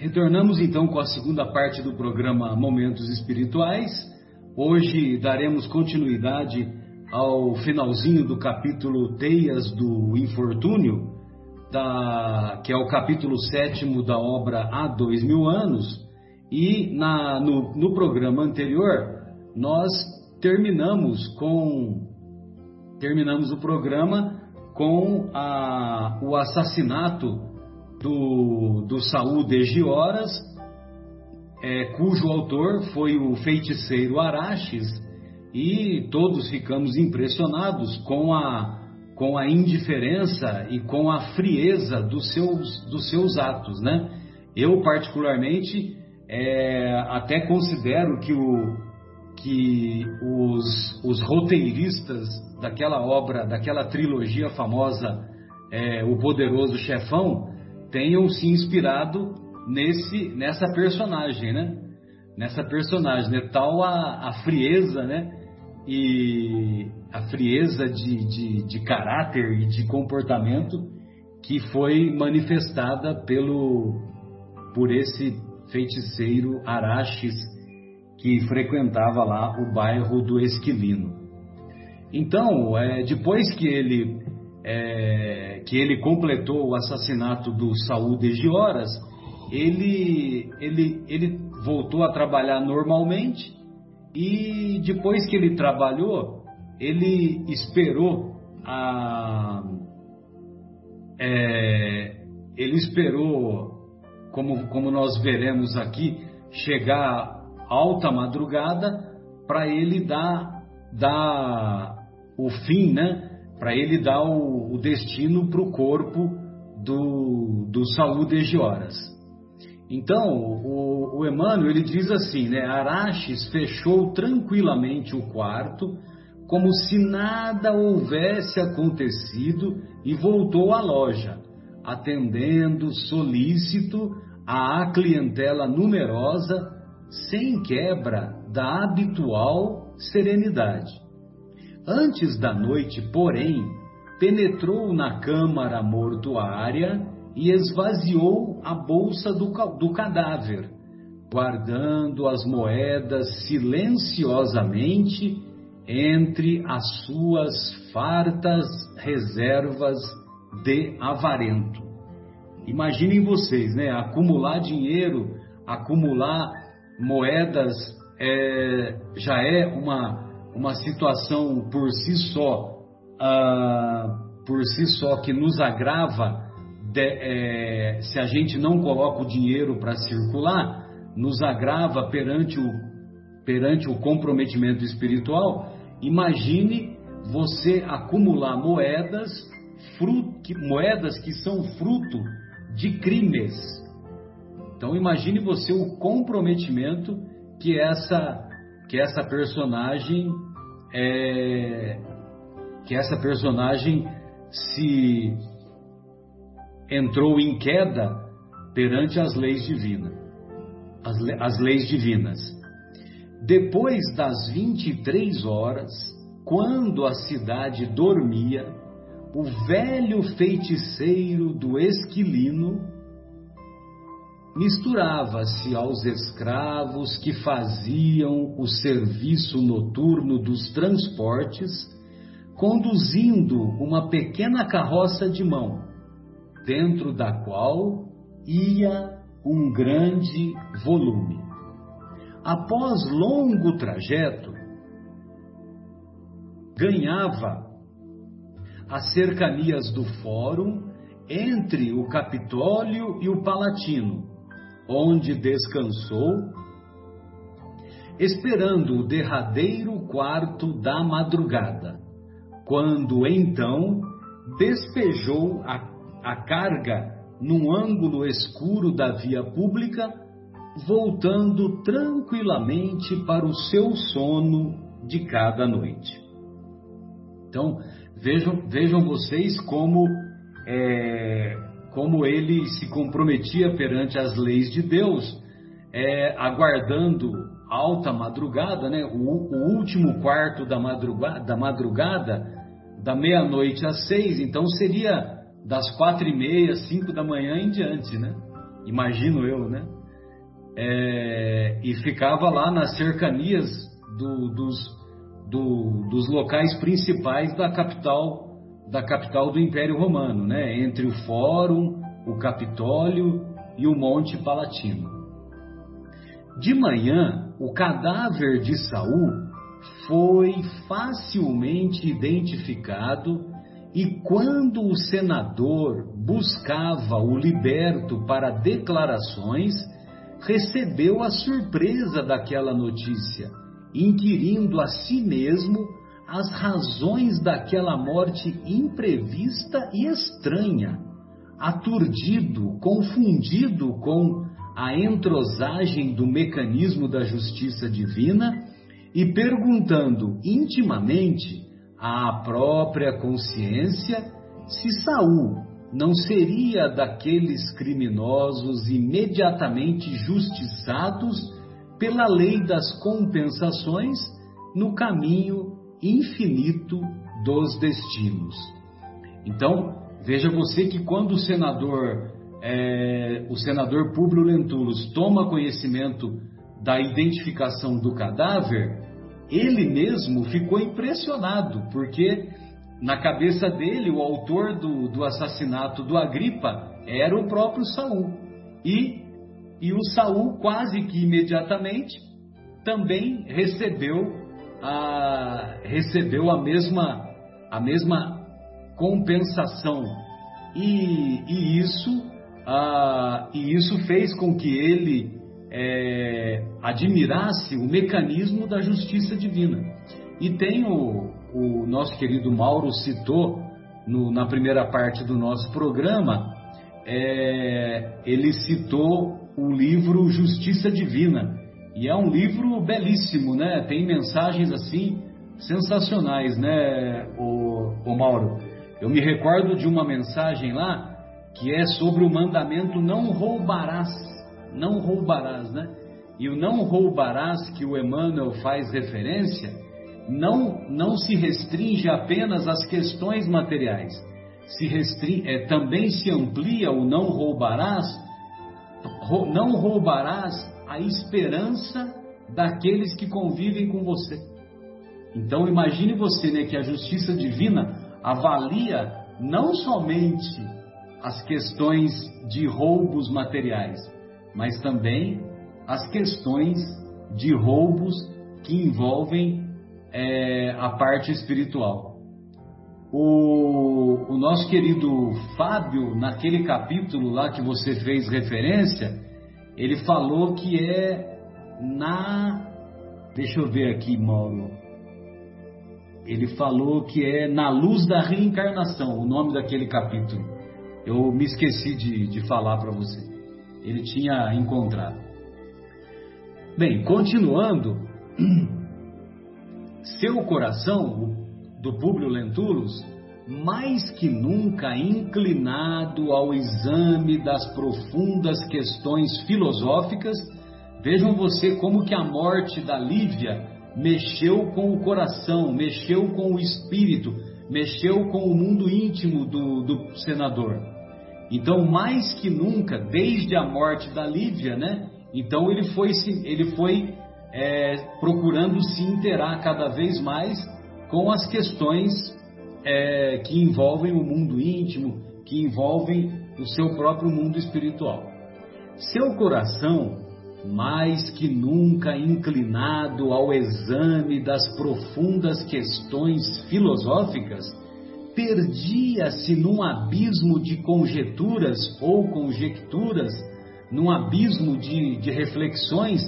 Retornamos então com a segunda parte do programa Momentos Espirituais. Hoje daremos continuidade ao finalzinho do capítulo Teias do Infortúnio, da, que é o capítulo sétimo da obra Há Dois Mil Anos. E na, no, no programa anterior, nós terminamos com terminamos o programa com a, o assassinato do, do Saúl de Gioras, é, cujo autor foi o feiticeiro Araches, e todos ficamos impressionados com a, com a indiferença e com a frieza dos seus, dos seus atos, né? Eu, particularmente, é, até considero que, o, que os, os roteiristas daquela obra, daquela trilogia famosa, é, O Poderoso Chefão, tenham se inspirado nesse, nessa personagem, né? Nessa personagem, né? Tal a, a frieza, né? E a frieza de, de, de caráter e de comportamento que foi manifestada pelo por esse feiticeiro Araches que frequentava lá o bairro do Esquilino. Então, é, depois que ele é, que ele completou o assassinato do Saúl de Gioras, ele, ele, ele voltou a trabalhar normalmente e depois que ele trabalhou, ele esperou a. É, ele esperou, como, como nós veremos aqui, chegar alta madrugada para ele dar, dar o fim, né? Para ele dar o, o destino para o corpo do, do Saúl de Gioras. Então, o, o Emmanuel ele diz assim, né? Araches fechou tranquilamente o quarto, como se nada houvesse acontecido, e voltou à loja, atendendo solícito à clientela numerosa, sem quebra da habitual serenidade. Antes da noite, porém, penetrou na câmara mortuária e esvaziou a bolsa do, do cadáver, guardando as moedas silenciosamente entre as suas fartas reservas de avarento. Imaginem vocês, né? Acumular dinheiro, acumular moedas é, já é uma uma situação por si só, uh, por si só que nos agrava, de, é, se a gente não coloca o dinheiro para circular, nos agrava perante o, perante o comprometimento espiritual. Imagine você acumular moedas, fruto, que, moedas que são fruto de crimes. Então imagine você o comprometimento que essa que essa personagem é, que essa personagem se entrou em queda perante as leis divinas, as, as leis divinas. Depois das 23 horas, quando a cidade dormia, o velho feiticeiro do Esquilino misturava-se aos escravos que faziam o serviço noturno dos transportes, conduzindo uma pequena carroça de mão, dentro da qual ia um grande volume. Após longo trajeto, ganhava as cercanias do Fórum entre o Capitólio e o Palatino, onde descansou, esperando o derradeiro quarto da madrugada, quando então despejou a, a carga num ângulo escuro da via pública, voltando tranquilamente para o seu sono de cada noite. Então, vejam, vejam vocês como é, como ele se comprometia perante as leis de Deus, é, aguardando alta madrugada, né, o, o último quarto da madrugada, da, madrugada, da meia-noite às seis, então seria das quatro e meia, cinco da manhã em diante, né? imagino eu, né? É, e ficava lá nas cercanias do, dos, do, dos locais principais da capital da capital do Império Romano, né? Entre o Fórum, o Capitólio e o Monte Palatino. De manhã, o cadáver de Saul foi facilmente identificado e quando o senador buscava o liberto para declarações, recebeu a surpresa daquela notícia, inquirindo a si mesmo as razões daquela morte imprevista e estranha, aturdido, confundido com a entrosagem do mecanismo da justiça divina e perguntando intimamente à própria consciência se Saul não seria daqueles criminosos imediatamente justiçados pela lei das compensações no caminho infinito dos destinos. Então, veja você que quando o senador, é, o senador Públio Lentulus toma conhecimento da identificação do cadáver, ele mesmo ficou impressionado, porque na cabeça dele o autor do, do assassinato do Agripa era o próprio Saul. E, e o Saul quase que imediatamente também recebeu a, recebeu a mesma a mesma compensação e, e isso a, e isso fez com que ele é, admirasse o mecanismo da justiça divina. E tem o, o nosso querido Mauro citou no, na primeira parte do nosso programa, é, ele citou o livro Justiça Divina. E é um livro belíssimo, né? Tem mensagens assim sensacionais, né, o, o Mauro? Eu me recordo de uma mensagem lá que é sobre o mandamento não roubarás não roubarás, né? E o não roubarás que o Emmanuel faz referência não, não se restringe apenas às questões materiais. Se restringe, é, também se amplia o não roubarás, não roubarás a esperança daqueles que convivem com você. Então imagine você né, que a justiça divina avalia não somente as questões de roubos materiais, mas também as questões de roubos que envolvem é, a parte espiritual. O, o, nosso querido Fábio, naquele capítulo lá que você fez referência, ele falou que é na. Deixa eu ver aqui, Mauro. Ele falou que é na luz da reencarnação, o nome daquele capítulo. Eu me esqueci de, de falar para você ele tinha encontrado. Bem, continuando, seu coração, do Públio Lentulus, mais que nunca inclinado ao exame das profundas questões filosóficas, vejam você como que a morte da Lívia mexeu com o coração, mexeu com o espírito, mexeu com o mundo íntimo do, do senador. Então, mais que nunca, desde a morte da Lívia, né? Então ele foi, ele foi é, procurando se interar cada vez mais com as questões é, que envolvem o mundo íntimo, que envolvem o seu próprio mundo espiritual. Seu coração, mais que nunca inclinado ao exame das profundas questões filosóficas, perdia-se num abismo de conjeturas ou conjecturas, num abismo de, de reflexões,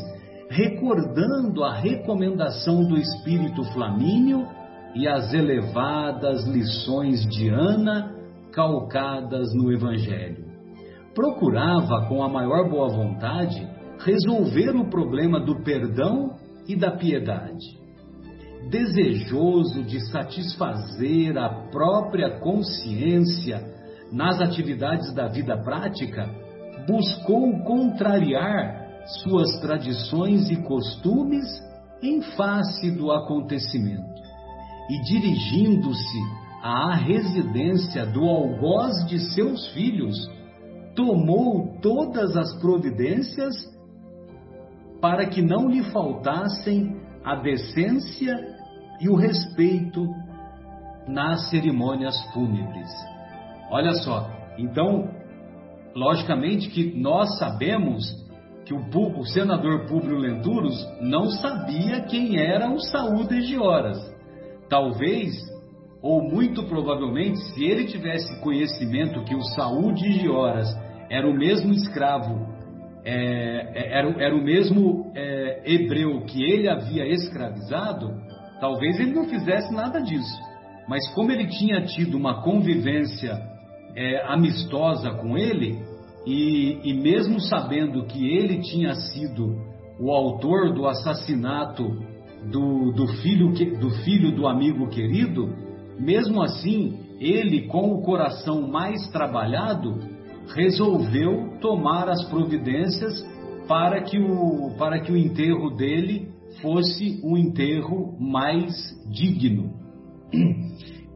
recordando a recomendação do Espírito Flamínio e as elevadas lições de Ana calcadas no Evangelho. Procurava, com a maior boa vontade, resolver o problema do perdão e da piedade desejoso de satisfazer a própria consciência nas atividades da vida prática, buscou contrariar suas tradições e costumes em face do acontecimento e dirigindo-se à residência do algoz de seus filhos, tomou todas as providências para que não lhe faltassem a decência e o respeito nas cerimônias fúnebres. Olha só, então, logicamente que nós sabemos que o, o senador Públio Lentulus não sabia quem era o Saúde de Horas. Talvez, ou muito provavelmente, se ele tivesse conhecimento que o Saúde de Horas era o mesmo escravo, é, é, era, era, o mesmo é, hebreu que ele havia escravizado, talvez ele não fizesse nada disso. Mas como ele tinha tido uma convivência é, amistosa com ele, e, e mesmo sabendo que ele tinha sido o autor do assassinato do, do, filho, do filho do amigo querido, mesmo assim, ele, com o coração mais trabalhado, resolveu tomar as providências para que o, para que o enterro dele fosse um enterro mais digno.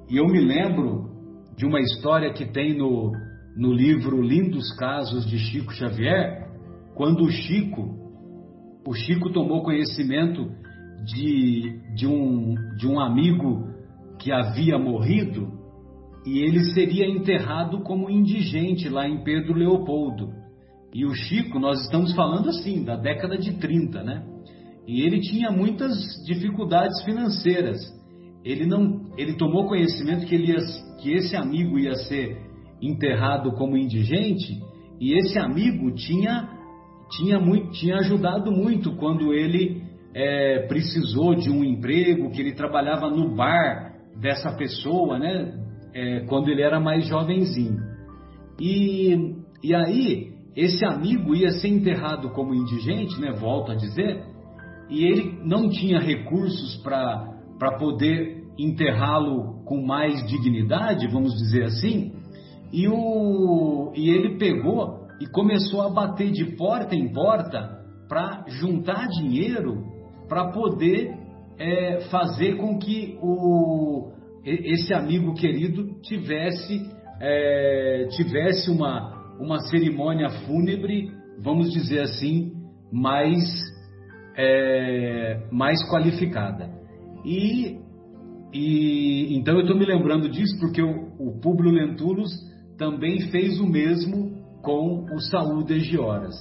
E eu me lembro de uma história que tem no, no livro Lindos Casos de Chico Xavier, quando o Chico, o Chico tomou conhecimento de, de, um, de um amigo que havia morrido e ele seria enterrado como indigente lá em Pedro Leopoldo. E o Chico, nós estamos falando assim, da década de 30, né? E ele tinha muitas dificuldades financeiras. Ele não, ele tomou conhecimento que, ele ia, que esse amigo ia ser enterrado como indigente, e esse amigo tinha, tinha, muito, tinha ajudado muito quando ele é, precisou de um emprego, que ele trabalhava no bar dessa pessoa, né? É, quando ele era mais jovenzinho. E, e aí, esse amigo ia ser enterrado como indigente, né? Volto a dizer, e ele não tinha recursos para poder enterrá-lo com mais dignidade, vamos dizer assim, e, o, e ele pegou e começou a bater de porta em porta para juntar dinheiro para poder é, fazer com que o, esse amigo querido tivesse, é, tivesse uma, uma cerimônia fúnebre, vamos dizer assim, mais, é, mais qualificada. E, e então eu estou me lembrando disso porque o, o Públio Lentulus também fez o mesmo com o Saúde de Horas.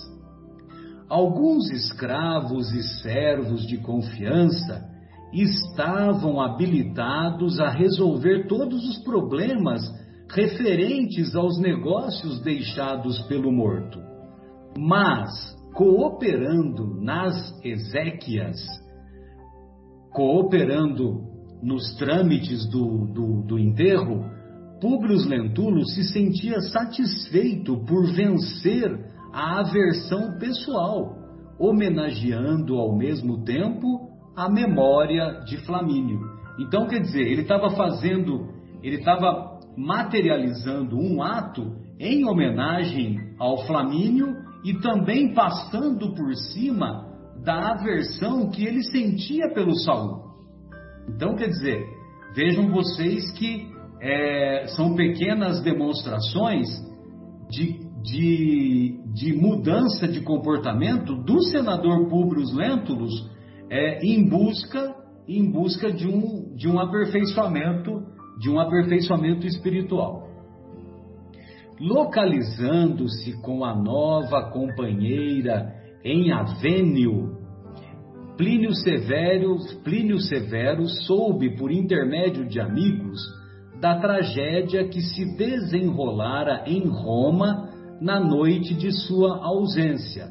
Alguns escravos e servos de confiança estavam habilitados a resolver todos os problemas referentes aos negócios deixados pelo morto. Mas, cooperando nas exéquias, cooperando nos trâmites do, do, do enterro, Públio Lentulus se sentia satisfeito por vencer a aversão pessoal, homenageando ao mesmo tempo a memória de Flamínio. Então, quer dizer, ele estava fazendo, ele estava materializando um ato em homenagem ao Flamínio e também passando por cima da aversão que ele sentia pelo Saul. Então, quer dizer, vejam vocês que é, são pequenas demonstrações de, de, de, mudança de comportamento do senador Publius Lentulus é, em busca em busca de um, de um aperfeiçoamento de um aperfeiçoamento espiritual. Localizando-se com a nova companheira em Avênio, Plínio Severo, Plínio Severo soube por intermédio de amigos da tragédia que se desenrolara em Roma na noite de sua ausência,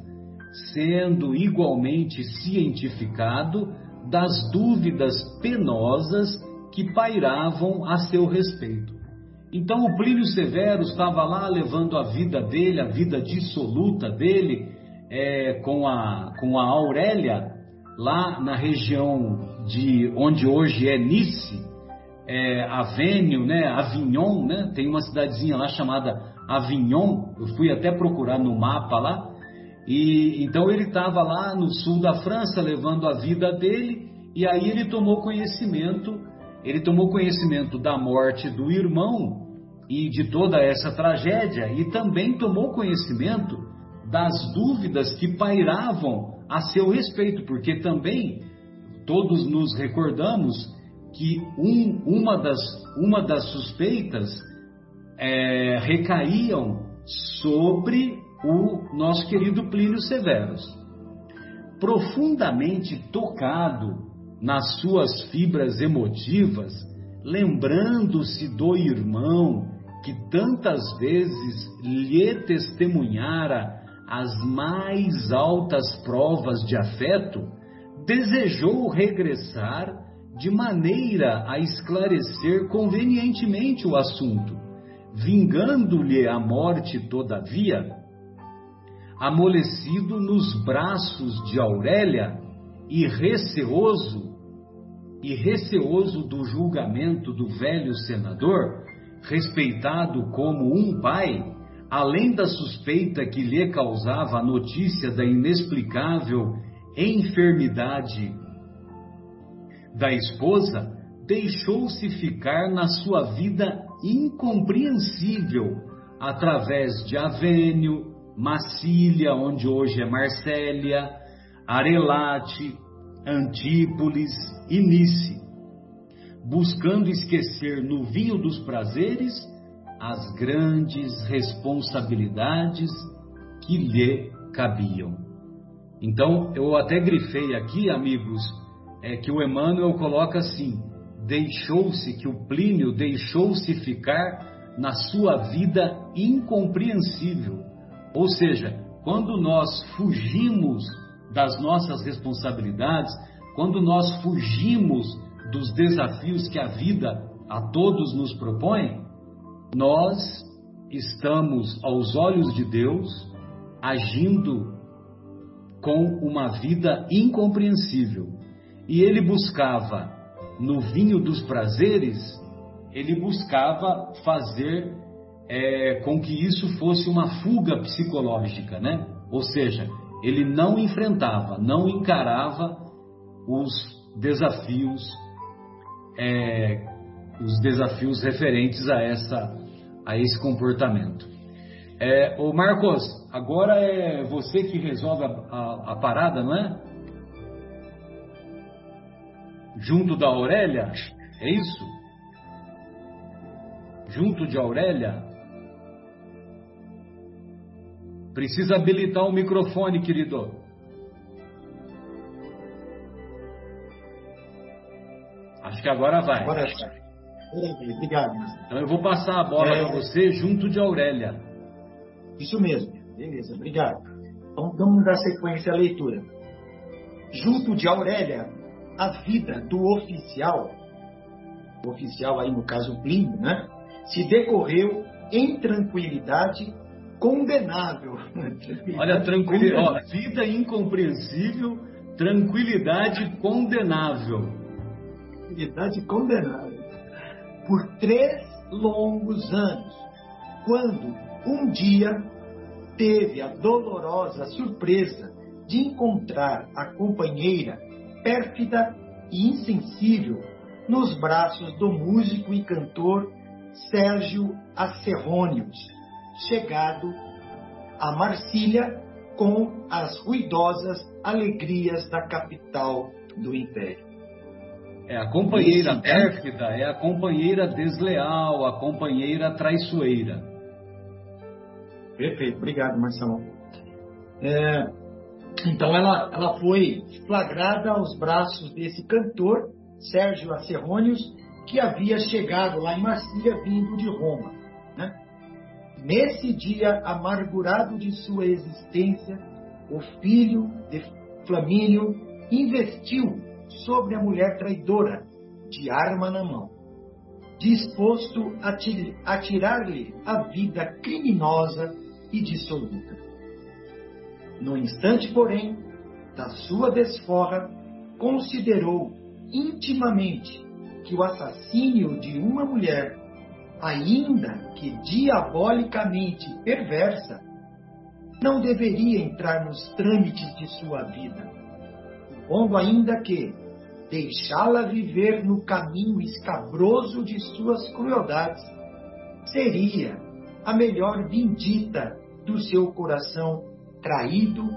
sendo igualmente cientificado das dúvidas penosas que pairavam a seu respeito. Então o Plínio Severo estava lá levando a vida dele, a vida dissoluta dele, é, com, a, com a Aurélia, lá na região de onde hoje é Nice, é, Avênio, né, Avignon, né, tem uma cidadezinha lá chamada Avignon, eu fui até procurar no mapa lá, e então ele estava lá no sul da França levando a vida dele, e aí ele tomou conhecimento, ele tomou conhecimento da morte do irmão, e de toda essa tragédia e também tomou conhecimento das dúvidas que pairavam a seu respeito, porque também todos nos recordamos que um, uma, das, uma das suspeitas é, recaíam sobre o nosso querido Plínio Severus. Profundamente tocado nas suas fibras emotivas, lembrando-se do irmão que tantas vezes lhe testemunhara as mais altas provas de afeto, desejou regressar de maneira a esclarecer convenientemente o assunto, vingando-lhe a morte, todavia, amolecido nos braços de Aurélia e receoso e receoso do julgamento do velho senador, respeitado como um pai, além da suspeita que lhe causava a notícia da inexplicável enfermidade da esposa, deixou-se ficar na sua vida incompreensível através de Avênio, Massília, onde hoje é Marsélia, Arelate, Antípolis e Nice, buscando esquecer no vinho dos prazeres as grandes responsabilidades que lhe cabiam. Então, eu até grifei aqui, amigos, é que o Emmanuel coloca assim: deixou-se, que o Plínio deixou-se ficar na sua vida incompreensível. Ou seja, quando nós fugimos das nossas responsabilidades, quando nós fugimos dos desafios que a vida a todos nos propõe, nós estamos, aos olhos de Deus, agindo com uma vida incompreensível. E ele buscava, no vinho dos prazeres, ele buscava fazer é, com que isso fosse uma fuga psicológica, né? Ou seja, ele não enfrentava, não encarava os desafios, é, os desafios referentes a essa, a esse comportamento. É, Marcos, agora é você que resolve a, a, a parada, não é? Junto da Aurélia, é isso? Junto de Aurélia? Precisa habilitar o microfone, querido. Acho que agora vai. Agora. Obrigado. Então eu vou passar a bola é... para você junto de Aurélia. Isso mesmo. Beleza, obrigado. Então vamos dar sequência à leitura. Junto de Aurélia, a vida do oficial, o oficial aí no caso Plínio, né, se decorreu em tranquilidade condenável. Olha, tranquilidade, vida incompreensível, tranquilidade condenável. Tranquilidade condenável. Por três longos anos, quando um dia teve a dolorosa surpresa de encontrar a companheira pérfida e insensível nos braços do músico e cantor Sérgio Acerrônios, chegado a Marsília com as ruidosas alegrias da capital do império. É a companheira Esse, pérfida, é a companheira desleal, a companheira traiçoeira. Perfeito, obrigado, Marcelo. É, então ela, ela foi flagrada aos braços desse cantor, Sérgio Acerrônios, que havia chegado lá em Marsília vindo de Roma. Né? Nesse dia amargurado de sua existência, o filho de Flamínio investiu sobre a mulher traidora, de arma na mão, disposto a tirar-lhe a vida criminosa e dissoluta. No instante, porém, da sua desforra, considerou intimamente que o assassínio de uma mulher ainda que diabolicamente perversa, não deveria entrar nos trâmites de sua vida, supondo ainda que deixá-la viver no caminho escabroso de suas crueldades seria a melhor vindita do seu coração traído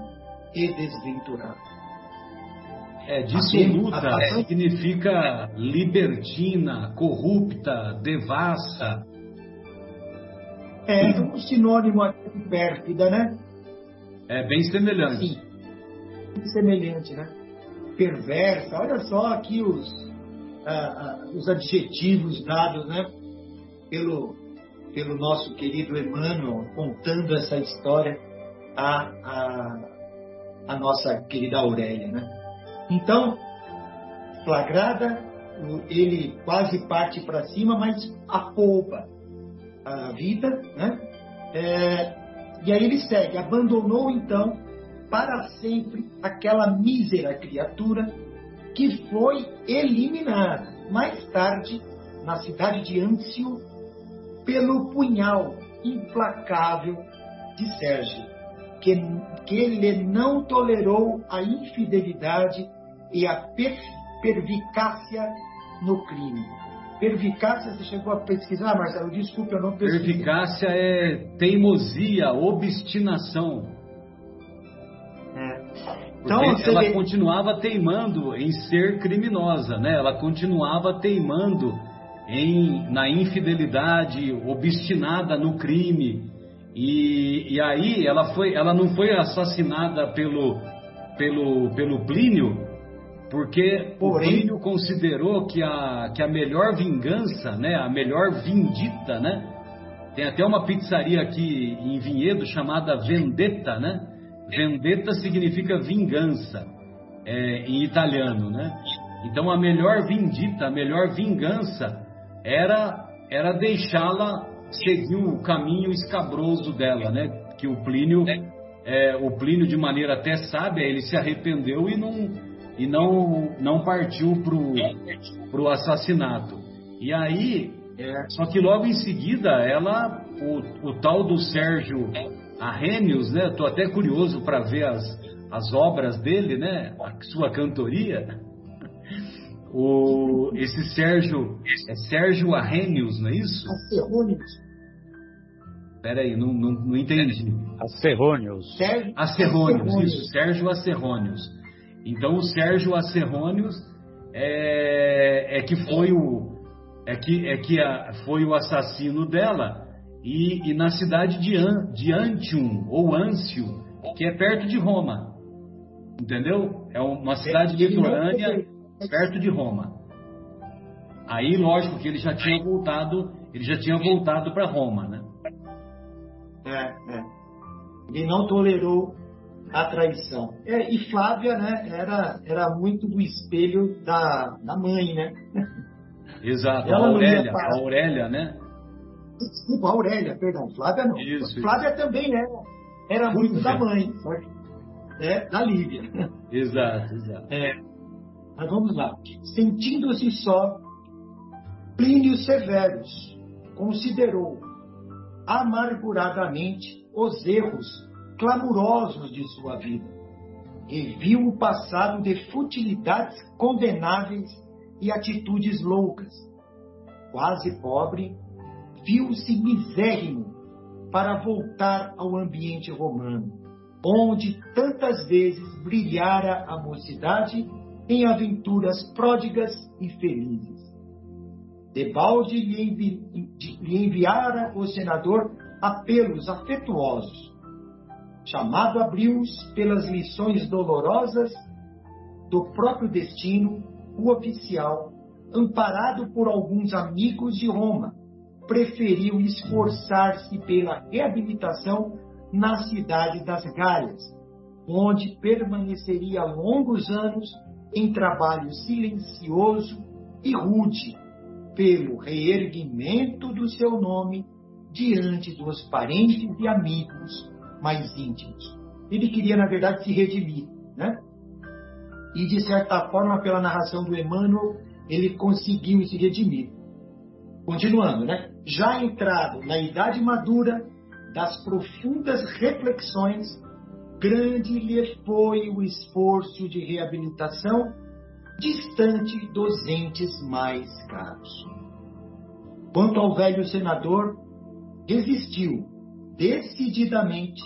e desventurado. É, dissoluta significa libertina, corrupta, devassa. É um sinônimo de pérfida, né? É bem semelhante. Sim, bem semelhante, né? Perversa. Olha só aqui os, ah, ah, os adjetivos dados, né? Pelo, pelo nosso querido Emmanuel, contando essa história a, a, a nossa querida Aurélia, né? Então, flagrada, ele quase parte para cima, mas apoupa a vida, né? É, e aí ele segue, abandonou então para sempre aquela mísera criatura que foi eliminada mais tarde na cidade de Ancio pelo punhal implacável de Sérgio, que, que ele não tolerou a infidelidade e a per, pervicácia no crime. Pervicácia, você chegou a pesquisar, Marcelo? Desculpe, eu não pesquisei. Pervicácia é teimosia, obstinação. É. Então, ela vê... continuava teimando em ser criminosa, né? Ela continuava teimando em, na infidelidade, obstinada no crime. E, e aí ela, foi, ela não foi assassinada pelo, pelo, pelo Plínio, porque Porém, o Plínio considerou que a, que a melhor vingança, né, a melhor vindita, né, tem até uma pizzaria aqui em Vinhedo chamada Vendetta, né? Vendetta significa vingança é, em italiano, né? Então a melhor vindita, a melhor vingança era era deixá-la seguir o caminho escabroso dela, né? Que o Plínio, é, o Plínio de maneira até sábia, ele se arrependeu e não e não, não partiu para o assassinato. E aí, é, só que logo em seguida, ela, o, o tal do Sérgio Arrhenius, né? Estou até curioso para ver as, as obras dele, né? A sua cantoria. O, esse Sérgio, é Sérgio Arrhenius, não é isso? Acerrônios. Peraí, não, não, não entendi. Acerrônios. Acerrônios, isso, Sérgio Acerrônios. Então o Sérgio Acerrônios é, é que foi o é que, é que a, foi o assassino dela e, e na cidade de, An, de Antium ou Ancio, que é perto de Roma, entendeu? É uma cidade litorânea perto de Roma. Aí, lógico que ele já tinha voltado, ele já tinha voltado para Roma, né? É, é. Ele não tolerou a traição. É, e Flávia, né, era, era muito do espelho da, da mãe, né? Exato, Ela a Aurélia, a Aurélia, né? Desculpa, a Aurélia, perdão, Flávia não. Isso, Flávia isso. também era, era muito da mãe, é, da Lívia. Exato, exato. É, mas vamos lá. Sentindo-se só, Plínio Severus considerou amarguradamente os erros clamorosos de sua vida e viu o passado de futilidades condenáveis e atitudes loucas. Quase pobre, viu-se misérrimo para voltar ao ambiente romano, onde tantas vezes brilhara a mocidade em aventuras pródigas e felizes. Debalde lhe, envi lhe enviara o senador apelos afetuosos, chamado a Brios pelas lições dolorosas do próprio destino, o oficial, amparado por alguns amigos de Roma, preferiu esforçar-se pela reabilitação na cidade das Galhas, onde permaneceria longos anos em trabalho silencioso e rude, pelo reerguimento do seu nome diante dos parentes e amigos mais íntimos. Ele queria, na verdade, se redimir, né? E, de certa forma, pela narração do Emmanuel, ele conseguiu se redimir. Continuando, né? Já entrado na idade madura das profundas reflexões, grande lhe foi o esforço de reabilitação, distante dos entes mais caros. Quanto ao velho senador, resistiu decididamente,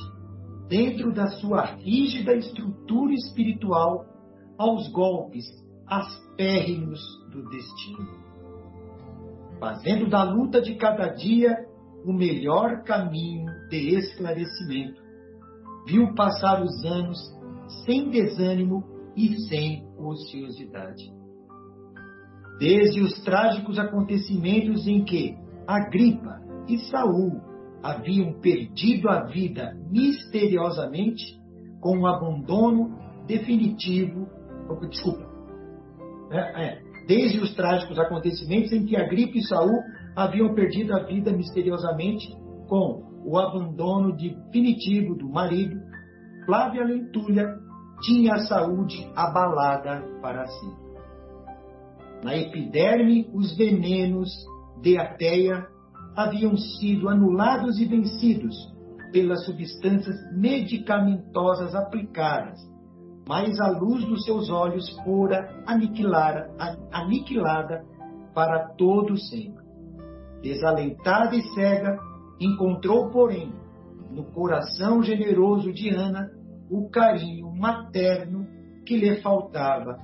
dentro da sua rígida estrutura espiritual, aos golpes aspérrimos do destino, fazendo da luta de cada dia o melhor caminho de esclarecimento. Viu passar os anos sem desânimo e sem ociosidade. Desde os trágicos acontecimentos em que Agripa e Saul haviam perdido a vida misteriosamente com um abandono definitivo, desculpa, é, é, desde os trágicos acontecimentos em que Agripa e Saul haviam perdido a vida misteriosamente com o abandono definitivo do marido, Flávia Lentulha tinha a saúde abalada para si. Na epiderme, os venenos de ateia haviam sido anulados e vencidos pelas substâncias medicamentosas aplicadas, mas a luz dos seus olhos fora aniquilada, aniquilada para todo sempre. Desalentada e cega, encontrou, porém, no coração generoso de Ana o carinho materno que lhe faltava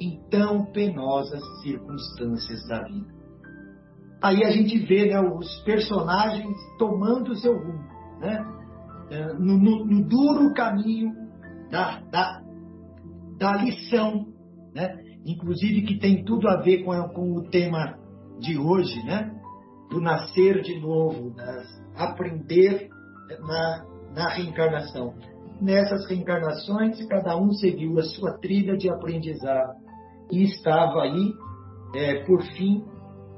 em tão penosas circunstâncias da vida. Aí a gente vê né, os personagens tomando seu rumo, né? É, no, no, no duro caminho da, da, da lição, né? inclusive que tem tudo a ver com, com o tema de hoje, né? Do nascer de novo, né? aprender na, na reencarnação. Nessas reencarnações, cada um seguiu a sua trilha de aprendizado e estava aí, é, por fim,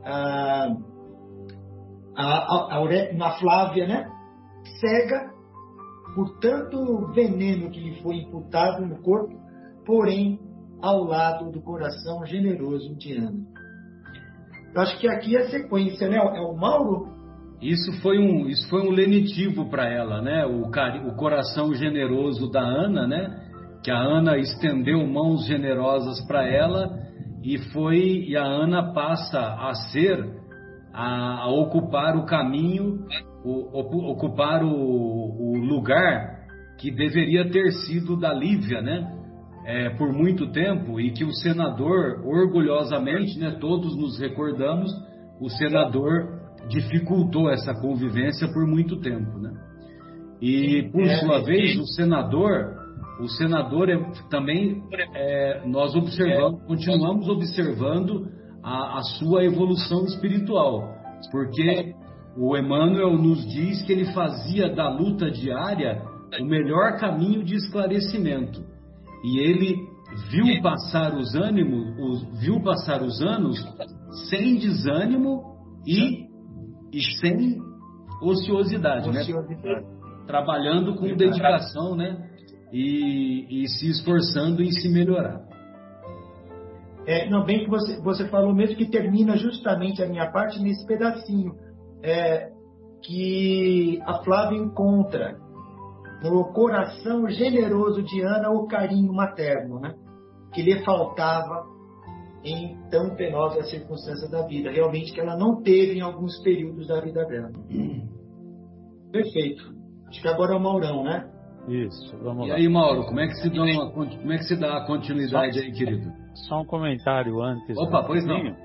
a, a, a, na Flávia, né? Cega por tanto veneno que lhe foi imputado no corpo, porém ao lado do coração generoso de Ana. Eu acho que aqui é a sequência, né? É o Mauro isso foi um, isso foi um lenitivo para ela, né? O, o coração generoso da Ana, né? Que a Ana estendeu mãos generosas para ela e foi e a Ana passa a ser a, a ocupar o caminho, o, ocupar o, o, lugar que deveria ter sido da Lívia, né? É, por muito tempo e que o senador orgulhosamente, né? Todos nos recordamos, o senador dificultou essa convivência por muito tempo, né? E por é, sua vez o senador, o senador é, também é, nós observamos, continuamos observando a, a, sua evolução espiritual, porque o Emmanuel nos diz que ele fazia da luta diária o melhor caminho de esclarecimento e ele viu passar os ânimos, os, viu passar os anos sem desânimo e e sem ociosidade, né? ociosidade. né? Trabalhando com dedicação, né? E, e, se esforçando em se melhorar. É, não, bem que você, você falou mesmo que termina justamente a minha parte nesse pedacinho, é, que a Flávia encontra no coração generoso de Ana o carinho materno, né? Que lhe faltava em tão penosa circunstância da vida, realmente que ela não teve em alguns períodos da vida dela. Perfeito. Acho que agora é o Maurão, né? Isso, vamos e lá. E aí, Mauro, como é que se dá, uma, como é que se dá a continuidade só, aí, querido? Só um comentário antes. Opa, pois não.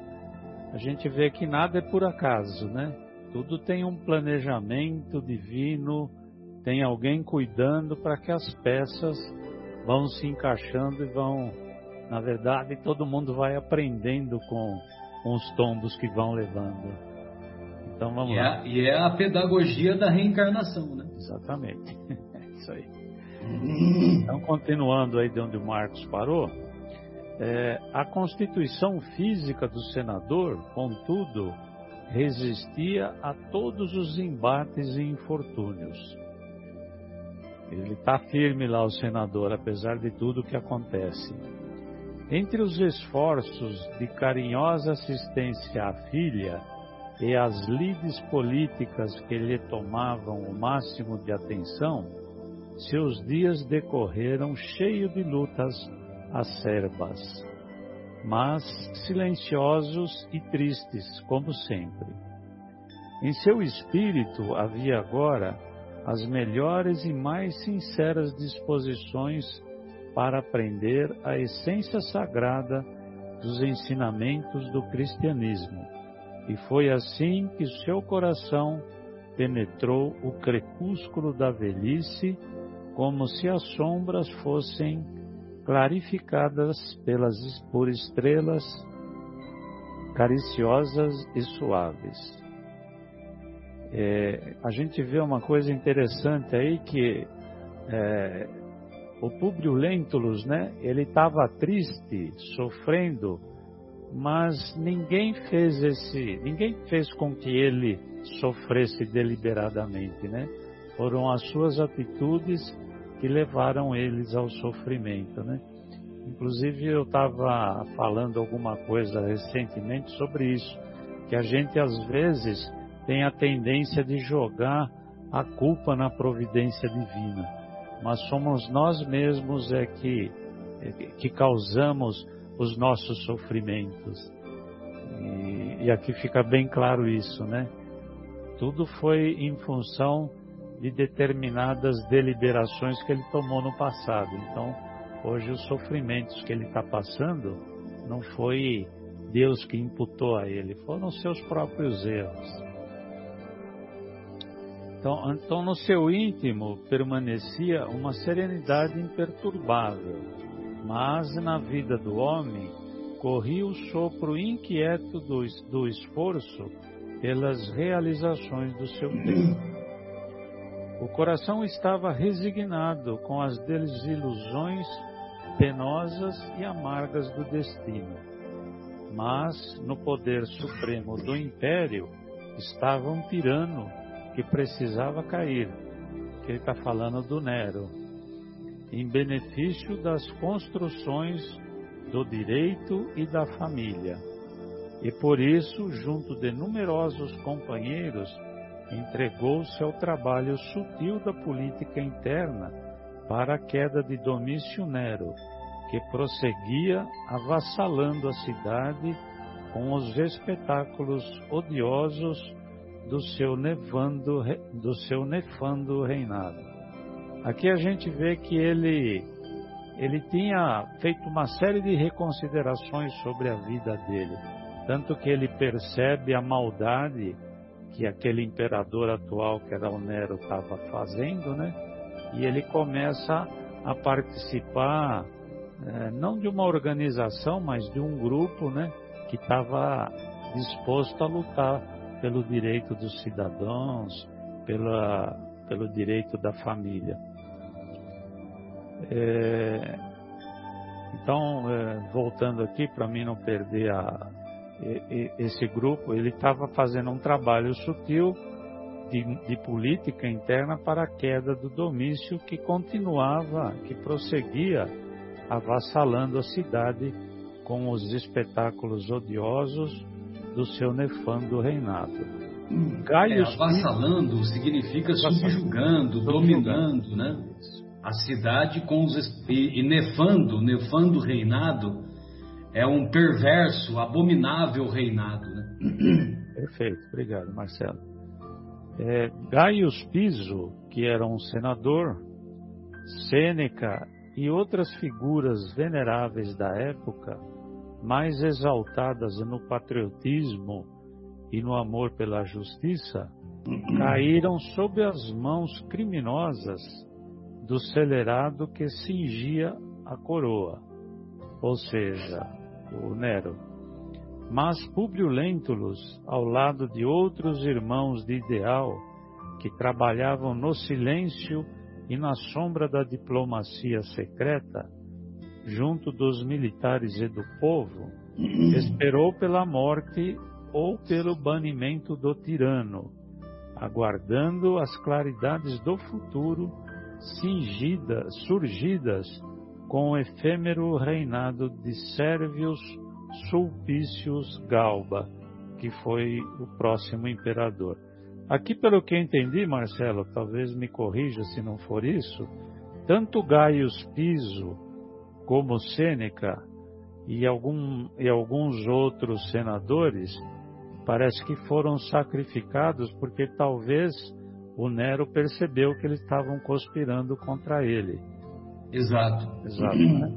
A gente vê que nada é por acaso, né? Tudo tem um planejamento divino, tem alguém cuidando para que as peças vão se encaixando e vão na verdade, todo mundo vai aprendendo com, com os tombos que vão levando. Então vamos e lá. É, e é a pedagogia da reencarnação, né? Exatamente. É isso aí. Então, continuando aí de onde o Marcos parou, é, a constituição física do senador, contudo, resistia a todos os embates e infortúnios. Ele está firme lá, o senador, apesar de tudo que acontece. Entre os esforços de carinhosa assistência à filha e as lides políticas que lhe tomavam o máximo de atenção, seus dias decorreram cheios de lutas acerbas, mas silenciosos e tristes, como sempre. Em seu espírito havia agora as melhores e mais sinceras disposições para aprender a essência sagrada dos ensinamentos do cristianismo. E foi assim que seu coração penetrou o crepúsculo da velhice, como se as sombras fossem clarificadas pelas, por estrelas cariciosas e suaves. É, a gente vê uma coisa interessante aí que é, o Públio Lentulus, né, ele estava triste, sofrendo, mas ninguém fez esse, ninguém fez com que ele sofresse deliberadamente, né? Foram as suas atitudes que levaram eles ao sofrimento, né? Inclusive eu estava falando alguma coisa recentemente sobre isso, que a gente às vezes tem a tendência de jogar a culpa na providência divina mas somos nós mesmos é que, é que causamos os nossos sofrimentos. E, e aqui fica bem claro isso, né? Tudo foi em função de determinadas deliberações que ele tomou no passado. Então, hoje os sofrimentos que ele está passando não foi Deus que imputou a ele, foram seus próprios erros. Então, então, no seu íntimo permanecia uma serenidade imperturbável, mas na vida do homem corria o sopro inquieto do, do esforço pelas realizações do seu tempo. O coração estava resignado com as desilusões penosas e amargas do destino. Mas no poder supremo do império estava um tirano que precisava cair, que ele está falando do Nero, em benefício das construções do direito e da família. E por isso, junto de numerosos companheiros, entregou-se ao trabalho sutil da política interna para a queda de Domício Nero, que prosseguia avassalando a cidade com os espetáculos odiosos do seu nevando, do seu nefando reinado. Aqui a gente vê que ele ele tinha feito uma série de reconsiderações sobre a vida dele, tanto que ele percebe a maldade que aquele imperador atual, que era o Nero, estava fazendo, né? E ele começa a participar é, não de uma organização, mas de um grupo, né? Que estava disposto a lutar pelo direito dos cidadãos, pela, pelo direito da família. É, então, é, voltando aqui, para mim não perder a, esse grupo, ele estava fazendo um trabalho sutil de, de, política interna para a queda do Domício, que continuava, que prosseguia avassalando a cidade com os espetáculos odiosos do seu nefando reinado. Gaio é, avassalando significa subjugando, dominando, né? A cidade com os e, e nefando, nefando reinado é um perverso, abominável reinado, né? Perfeito, obrigado, Marcelo. É, Gaius Piso, que era um senador, Sêneca e outras figuras veneráveis da época mais exaltadas no patriotismo e no amor pela justiça, caíram sob as mãos criminosas do celerado que cingia a coroa, ou seja, o Nero. Mas Publio Lentulus, ao lado de outros irmãos de ideal que trabalhavam no silêncio e na sombra da diplomacia secreta, junto dos militares e do povo, esperou pela morte ou pelo banimento do tirano, aguardando as claridades do futuro cingidas, surgidas com o efêmero reinado de Sérvios Sulpícios Galba, que foi o próximo imperador. Aqui, pelo que entendi, Marcelo, talvez me corrija se não for isso, tanto Gaius Piso como Sêneca e, algum, e alguns outros senadores, parece que foram sacrificados porque talvez o Nero percebeu que eles estavam conspirando contra ele. Exato. Exato. Né?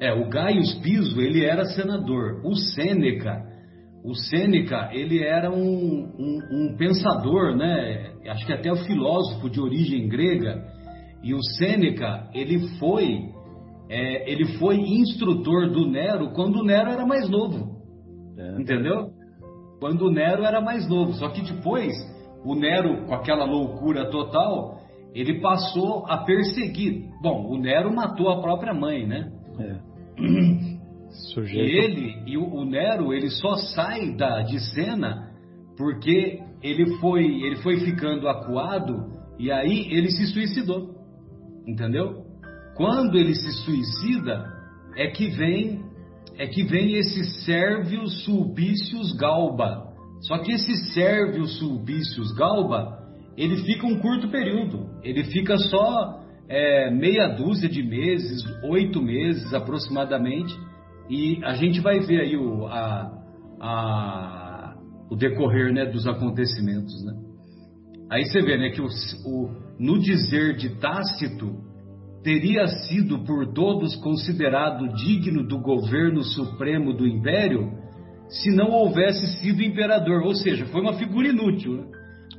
É, o Gaius Piso, ele era senador. O Sêneca, o Sêneca, ele era um, um, um, pensador, né? Acho que até o filósofo de origem grega. E o Sêneca, ele foi, é, ele foi instrutor do Nero quando o Nero era mais novo. É. Entendeu? Quando o Nero era mais novo. Só que depois, o Nero, com aquela loucura total, ele passou a perseguir. Bom, o Nero matou a própria mãe, né? É. Sujeito. E ele e o, Nero, ele só sai da, de cena porque ele foi, ele foi ficando acuado e aí ele se suicidou. Entendeu? Quando ele se suicida, é que vem é que vem esse Sérvio Sulpicius Galba. Só que esse Sérvio Sulpicius Galba, ele fica um curto período. Ele fica só é, meia dúzia de meses, oito meses aproximadamente. E a gente vai ver aí o, a, a, o decorrer né, dos acontecimentos. Né? Aí você vê né, que o, o, no dizer de Tácito, teria sido por todos considerado digno do governo supremo do império se não houvesse sido imperador. Ou seja, foi uma figura inútil. Né?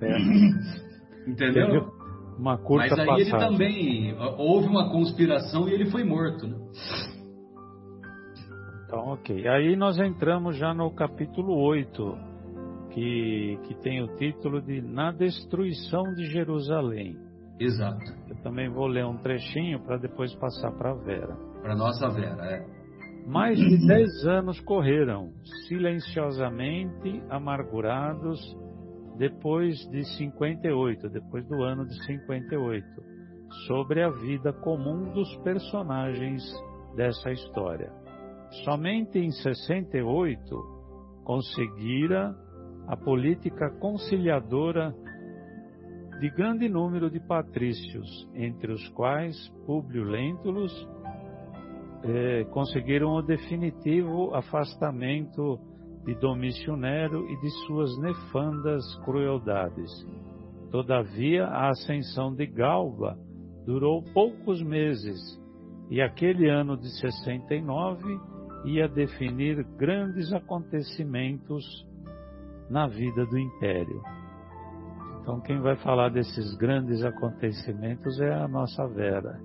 É. Entendeu? Uma curta Mas aí passagem. ele também houve uma conspiração e ele foi morto. Né? Então, ok. Aí nós entramos já no capítulo 8, que, que tem o título de Na Destruição de Jerusalém. Exato. Também vou ler um trechinho para depois passar para a Vera. Para nossa Vera, é. Mais de dez anos correram, silenciosamente amargurados, depois de 58, depois do ano de 58, sobre a vida comum dos personagens dessa história. Somente em 68 conseguira a política conciliadora de grande número de patrícios, entre os quais Públio Lentulus, eh, conseguiram o definitivo afastamento de Domício Nero e de suas nefandas crueldades. Todavia, a ascensão de Galba durou poucos meses e aquele ano de 69 ia definir grandes acontecimentos na vida do império. Então, quem vai falar desses grandes acontecimentos é a nossa Vera.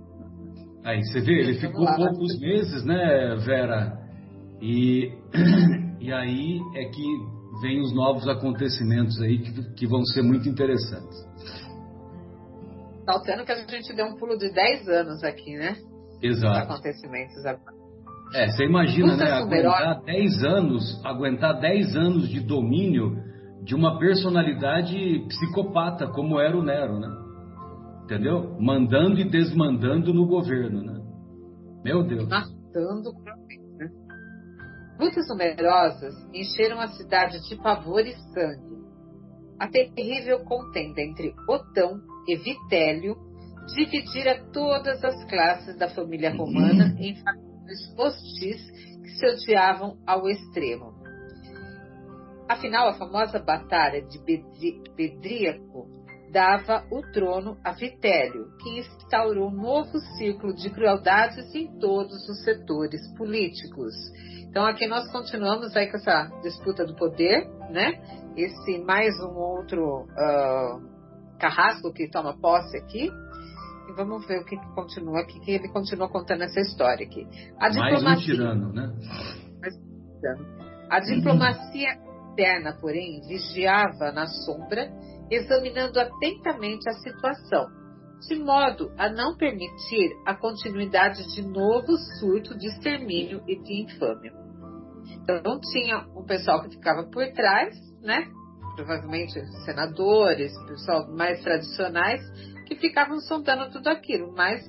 Aí você vê, ele ficou poucos meses, né, Vera? E, e aí é que vem os novos acontecimentos aí que, que vão ser muito interessantes. Notando que a gente deu um pulo de 10 anos aqui, né? Exato. Os acontecimentos agora. É, você imagina, né? Aguentar 10 anos, aguentar 10 anos de domínio de uma personalidade psicopata como era o Nero, né? Entendeu? Mandando e desmandando no governo, né? Meu Deus. Matando né? Lutas numerosas encheram a cidade de pavor e sangue. A terrível contenda entre Otão e Vitélio dividira todas as classes da família romana em famílias hostis que se odiavam ao extremo. Afinal, a famosa batalha de Bedríaco dava o trono a Vitélio, que instaurou um novo ciclo de crueldades em todos os setores políticos. Então aqui nós continuamos aí com essa disputa do poder, né? Esse mais um outro uh, carrasco que toma posse aqui. E vamos ver o que, que continua aqui, que ele continua contando essa história aqui. A diplomacia, mais um tirano, né? A diplomacia interna, porém, vigiava na sombra, examinando atentamente a situação, de modo a não permitir a continuidade de novo surto de extermínio e de infâmia. Então tinha um pessoal que ficava por trás, né? Provavelmente senadores, pessoal mais tradicionais, que ficavam sondando tudo aquilo, mas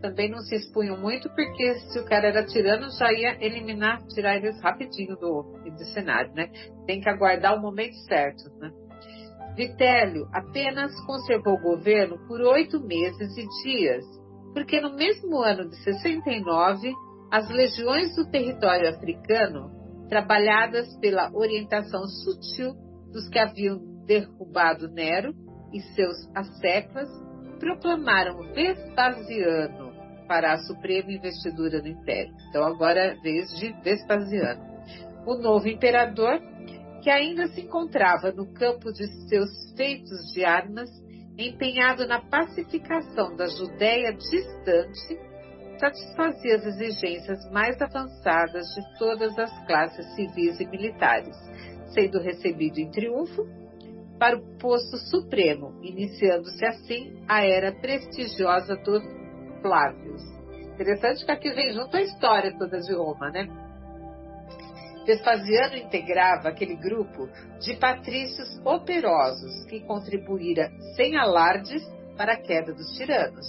também não se expunham muito, porque se o cara era tirano, já ia eliminar, tirar eles rapidinho do, do cenário, né? Tem que aguardar o momento certo, né? Vitélio apenas conservou o governo por oito meses e dias, porque no mesmo ano de 69, as legiões do território africano, trabalhadas pela orientação sutil dos que haviam derrubado Nero e seus asseclas, proclamaram Vespasiano para a suprema investidura do império. Então agora é vez de Vespasiano. O novo imperador, que ainda se encontrava no campo de seus feitos de armas, empenhado na pacificação da Judéia distante, satisfazia as exigências mais avançadas de todas as classes civis e militares, sendo recebido em triunfo para o posto supremo, iniciando-se assim a era prestigiosa dos Flávios. Interessante que aqui vem junto a história toda de Roma, né? Vespasiano integrava aquele grupo de patrícios operosos que contribuíra sem alardes para a queda dos tiranos.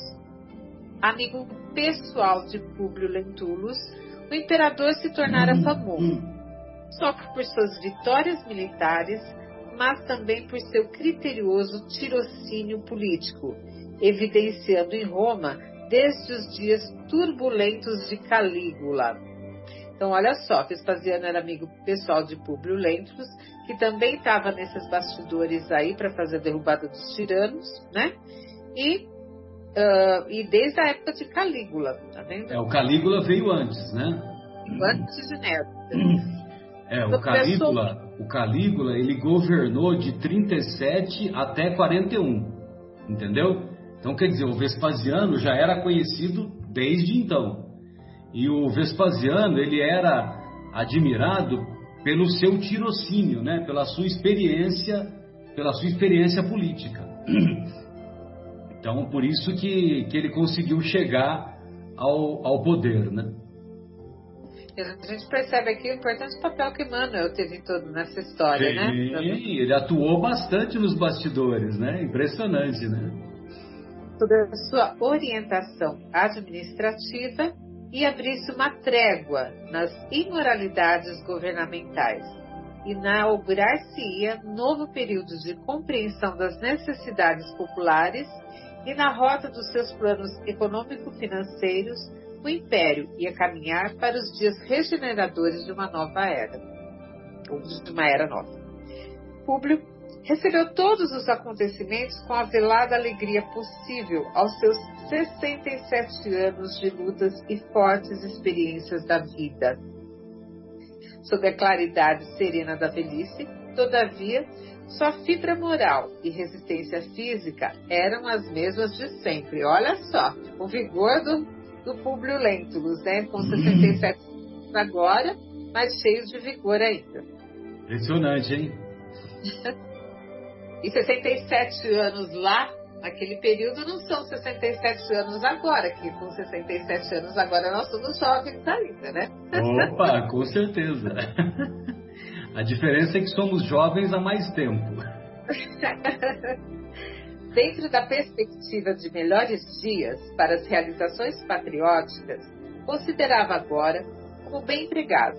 Amigo pessoal de Públio Lentulus, o imperador se tornara uhum. famoso, só por suas vitórias militares, mas também por seu criterioso tirocínio político, evidenciando em Roma desde os dias turbulentos de Calígula, então, olha só, Vespasiano era amigo pessoal de Públio Lentulus, que também estava nesses bastidores aí para fazer a derrubada dos tiranos, né? E, uh, e desde a época de Calígula, tá vendo? É, o Calígula veio antes, né? Antes de Nero. É, o Calígula, o Calígula, ele governou de 37 até 41, entendeu? Então, quer dizer, o Vespasiano já era conhecido desde então. E o Vespasiano, ele era admirado pelo seu tirocínio, né? pela sua experiência, pela sua experiência política. Então, por isso que, que ele conseguiu chegar ao, ao poder, né? A gente percebe aqui o importante papel que Manuel teve todo nessa história, Sim, né? ele atuou bastante nos bastidores, né? Impressionante, né? Sobre a sua orientação administrativa e abrisse uma trégua nas imoralidades governamentais. Inaugurar-se-ia novo período de compreensão das necessidades populares e na rota dos seus planos econômico-financeiros, o império ia caminhar para os dias regeneradores de uma nova era, ou de uma era nova. Públio recebeu todos os acontecimentos com a velada alegria possível aos seus 67 anos de lutas e fortes experiências da vida. Sob a claridade serena da velhice, todavia, sua fibra moral e resistência física eram as mesmas de sempre. Olha só, o vigor do, do Publio Lentulus, né? Com 67 anos agora, mas cheio de vigor ainda. Impressionante, hein? E 67 anos lá, naquele período, não são 67 anos agora, que com 67 anos agora nós somos jovens ainda, né? Opa, com certeza. A diferença é que somos jovens há mais tempo. Dentro da perspectiva de melhores dias para as realizações patrióticas, considerava agora como bem empregado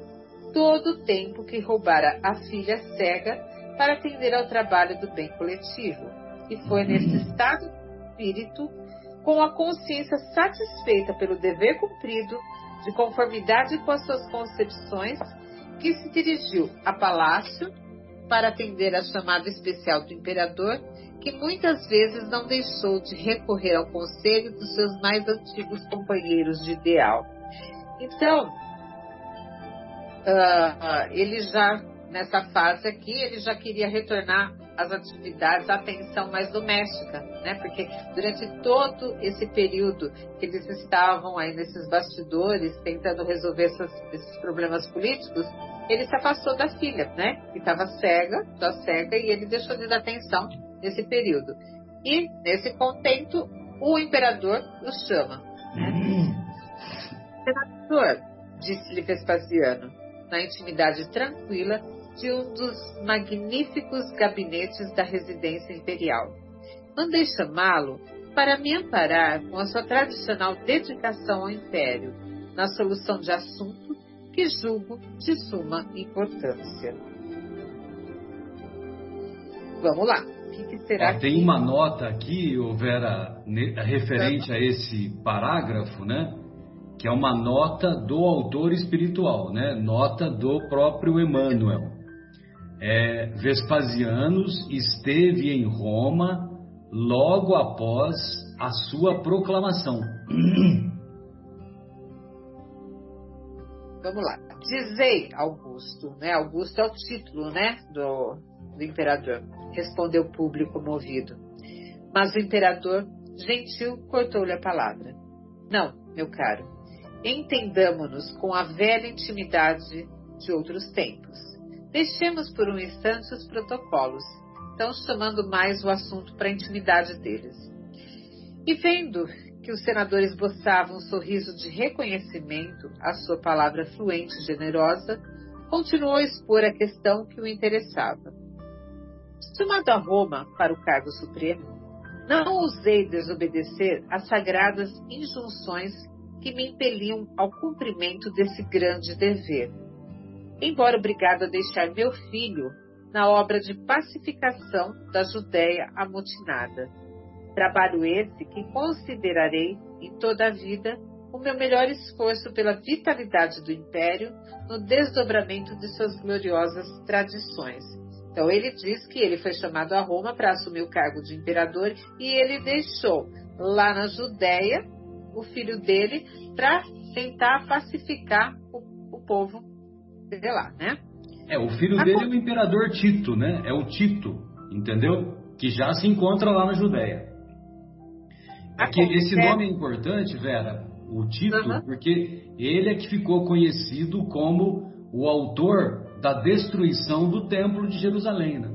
todo o tempo que roubara a filha cega para atender ao trabalho do bem coletivo. E foi nesse estado de espírito, com a consciência satisfeita pelo dever cumprido, de conformidade com as suas concepções, que se dirigiu a palácio para atender a chamada especial do imperador, que muitas vezes não deixou de recorrer ao conselho dos seus mais antigos companheiros de ideal. Então, uh, ele já nessa fase aqui, ele já queria retornar às atividades, à atenção mais doméstica, né? Porque durante todo esse período que eles estavam aí nesses bastidores, tentando resolver essas, esses problemas políticos, ele se afastou da filha, né? Que estava cega, só cega, e ele deixou de dar atenção nesse período. E, nesse contento, o imperador o chama. Senador, disse-lhe Vespasiano, na intimidade tranquila de um dos magníficos gabinetes da residência imperial. Mandei chamá-lo para me amparar com a sua tradicional dedicação ao império, na solução de assunto que julgo de suma importância. Vamos lá. O que, que será? Ah, tem que... uma nota aqui, Vera, referente a esse parágrafo, né? Que é uma nota do autor espiritual, né? Nota do próprio Emmanuel. É, Vespasianos esteve em Roma logo após a sua proclamação. Vamos lá. Dizei, Augusto, né? Augusto é o título, né, do, do imperador. Respondeu o público movido. Mas o imperador, gentil, cortou-lhe a palavra. Não, meu caro. Entendamo-nos com a velha intimidade de outros tempos. Deixemos por um instante os protocolos, estão chamando mais o assunto para a intimidade deles. E vendo que o senador esboçava um sorriso de reconhecimento à sua palavra fluente e generosa, continuou a expor a questão que o interessava. Chamado a Roma para o cargo supremo, não ousei desobedecer às sagradas injunções que me impeliam ao cumprimento desse grande dever. Embora obrigado a deixar meu filho na obra de pacificação da Judéia amotinada. Trabalho esse que considerarei em toda a vida o meu melhor esforço pela vitalidade do império no desdobramento de suas gloriosas tradições. Então ele diz que ele foi chamado a Roma para assumir o cargo de imperador e ele deixou lá na Judéia o filho dele para tentar pacificar o, o povo de lá, né? É, o filho a dele é o imperador Tito, né? É o Tito, entendeu? Que já se encontra lá na Judéia. Aqui, esse nome é importante, Vera, o Tito, uhum. porque ele é que ficou conhecido como o autor da destruição do Templo de Jerusalém, né?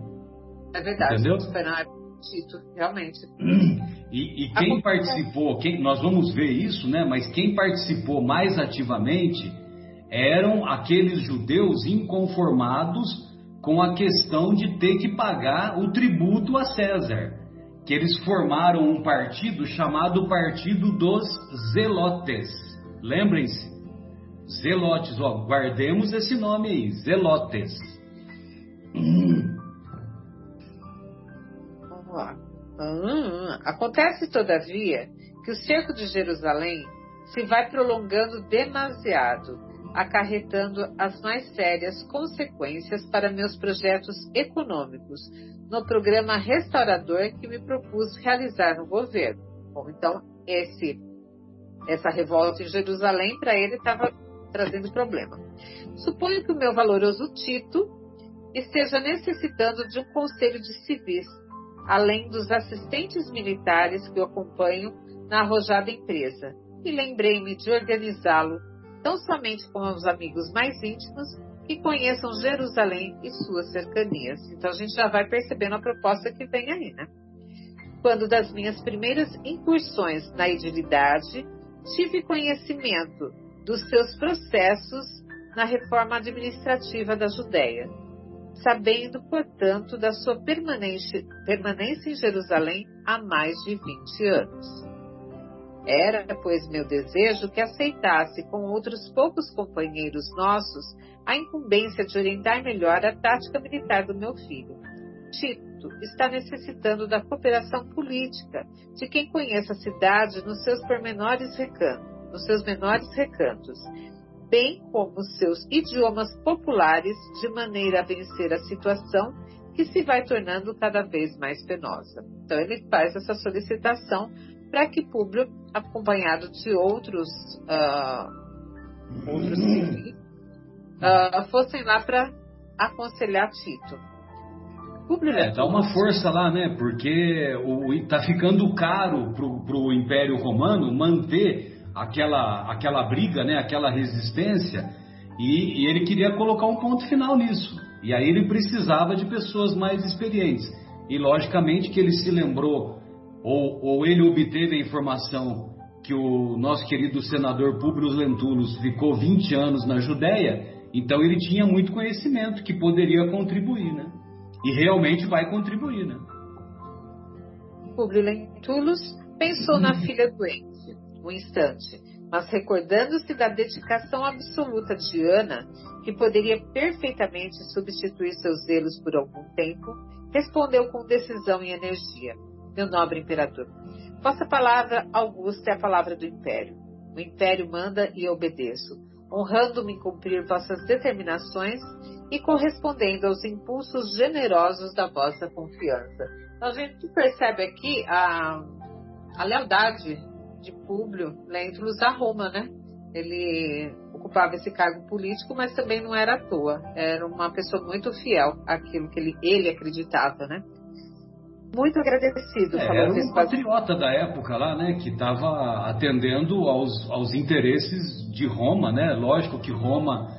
É verdade. Entendeu? Tito, realmente. E, e quem participou, quem, nós vamos ver isso, né? Mas quem participou mais ativamente eram aqueles judeus inconformados com a questão de ter que pagar o tributo a César, que eles formaram um partido chamado Partido dos Zelotes. Lembrem-se, Zelotes, ó, guardemos esse nome aí, Zelotes. Hum, acontece, todavia, que o cerco de Jerusalém se vai prolongando demasiado acarretando as mais sérias consequências para meus projetos econômicos no programa restaurador que me propus realizar no governo. Bom, então, esse, essa revolta em Jerusalém, para ele, estava trazendo problema. Suponho que o meu valoroso Tito esteja necessitando de um conselho de civis, além dos assistentes militares que o acompanham na arrojada empresa, e lembrei-me de organizá-lo tão somente com os amigos mais íntimos que conheçam Jerusalém e suas cercanias. Então a gente já vai percebendo a proposta que vem aí, né? Quando das minhas primeiras incursões na idilidade, tive conhecimento dos seus processos na reforma administrativa da Judéia, sabendo, portanto, da sua permanência, permanência em Jerusalém há mais de 20 anos. Era, pois, meu desejo que aceitasse com outros poucos companheiros nossos a incumbência de orientar melhor a tática militar do meu filho. Tito está necessitando da cooperação política de quem conheça a cidade nos seus pormenores recantos, nos seus menores recantos, bem como seus idiomas populares, de maneira a vencer a situação que se vai tornando cada vez mais penosa. Então ele faz essa solicitação para que Públio, acompanhado de outros, uh, outros civis, uh, fossem lá para aconselhar Tito. Públio é, dá uma força lá, né? Porque o, tá ficando caro para o Império Romano manter aquela, aquela briga, né? Aquela resistência. E, e ele queria colocar um ponto final nisso. E aí ele precisava de pessoas mais experientes. E logicamente que ele se lembrou ou, ou ele obteve a informação que o nosso querido senador Publio Lentulus ficou 20 anos na Judéia, então ele tinha muito conhecimento que poderia contribuir, né? E realmente vai contribuir, né? Publio Lentulus pensou na filha doente um instante, mas recordando-se da dedicação absoluta de Ana, que poderia perfeitamente substituir seus zelos por algum tempo, respondeu com decisão e energia meu nobre imperador. Vossa palavra augusta é a palavra do império. O império manda e obedeço, honrando-me em cumprir vossas determinações e correspondendo aos impulsos generosos da vossa confiança. Então, a gente percebe aqui a, a lealdade de Públio Lentulus a Roma, né? Ele ocupava esse cargo político, mas também não era à toa. Era uma pessoa muito fiel àquilo que ele, ele acreditava, né? Muito agradecido. É, era um patriota da época lá, né? Que estava atendendo aos, aos interesses de Roma, né? Lógico que Roma,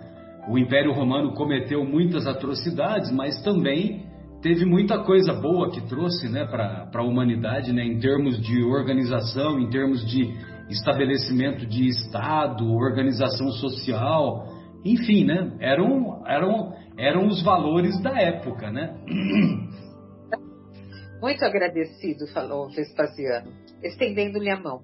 o Império Romano cometeu muitas atrocidades, mas também teve muita coisa boa que trouxe né, para a humanidade, né, em termos de organização, em termos de estabelecimento de Estado, organização social, enfim, né, eram, eram, eram os valores da época. Né? Muito agradecido, falou Vespasiano, estendendo-lhe a mão.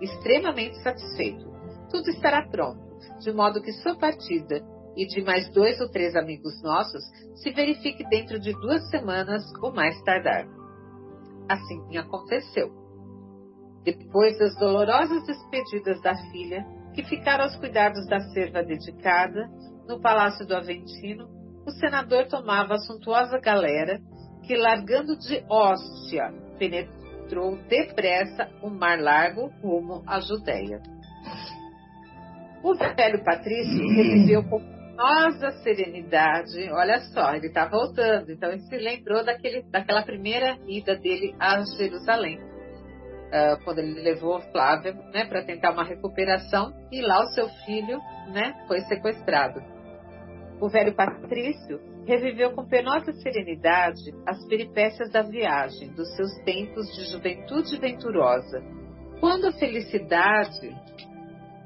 Extremamente satisfeito. Tudo estará pronto, de modo que sua partida e de mais dois ou três amigos nossos se verifique dentro de duas semanas ou mais tardar. Assim aconteceu. Depois das dolorosas despedidas da filha, que ficaram aos cuidados da serva dedicada, no palácio do Aventino, o senador tomava a suntuosa galera que, largando de Hóstia, penetrou depressa o mar largo rumo à Judéia. O velho Patrício reviveu com nossa serenidade, olha só, ele está voltando, então ele se lembrou daquele, daquela primeira ida dele a Jerusalém, uh, quando ele levou Flávio né, para tentar uma recuperação e lá o seu filho né, foi sequestrado. O velho Patrício reviveu com penosa serenidade as peripécias da viagem, dos seus tempos de juventude venturosa, quando a felicidade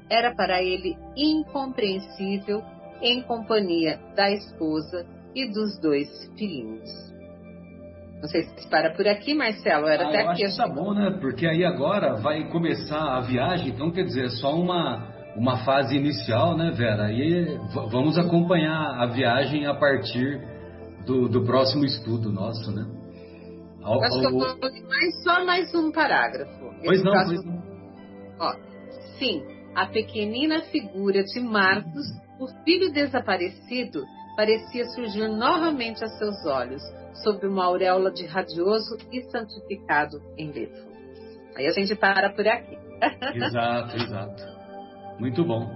era para ele incompreensível em companhia da esposa e dos dois filhinhos. Não sei se para por aqui, Marcelo, era ah, até eu aqui. Acho que tá bom, né? Porque aí agora vai começar a viagem, então quer dizer, só uma, uma fase inicial, né, Vera? Aí vamos acompanhar a viagem a partir do, do próximo estudo nosso, né? Ao, Acho ao... que eu mais, só mais um parágrafo. Pois não, pois não. Ó, sim, a pequenina figura de Marcos o filho desaparecido parecia surgir novamente a seus olhos, sob uma auréola de radioso e santificado enlevo. Aí a gente para por aqui. exato, exato. Muito bom.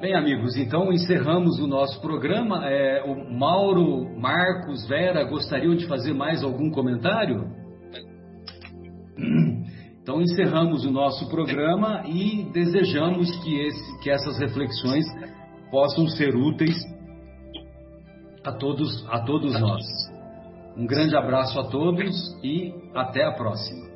Bem, amigos, então encerramos o nosso programa. É, o Mauro, Marcos, Vera gostariam de fazer mais algum comentário? Então encerramos o nosso programa e desejamos que, esse, que essas reflexões possam ser úteis a todos, a todos nós. Um grande abraço a todos e até a próxima.